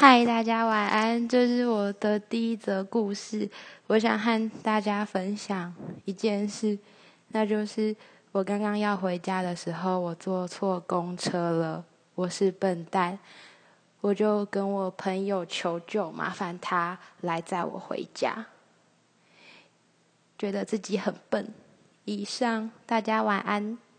嗨大家晚安。这是我的第一则故事我想和大家分享一件事那就是我刚刚要回家的时候我坐错公车了我是笨蛋我就跟我朋友求救麻烦他来载我回家。觉得自己很笨。以上大家晚安。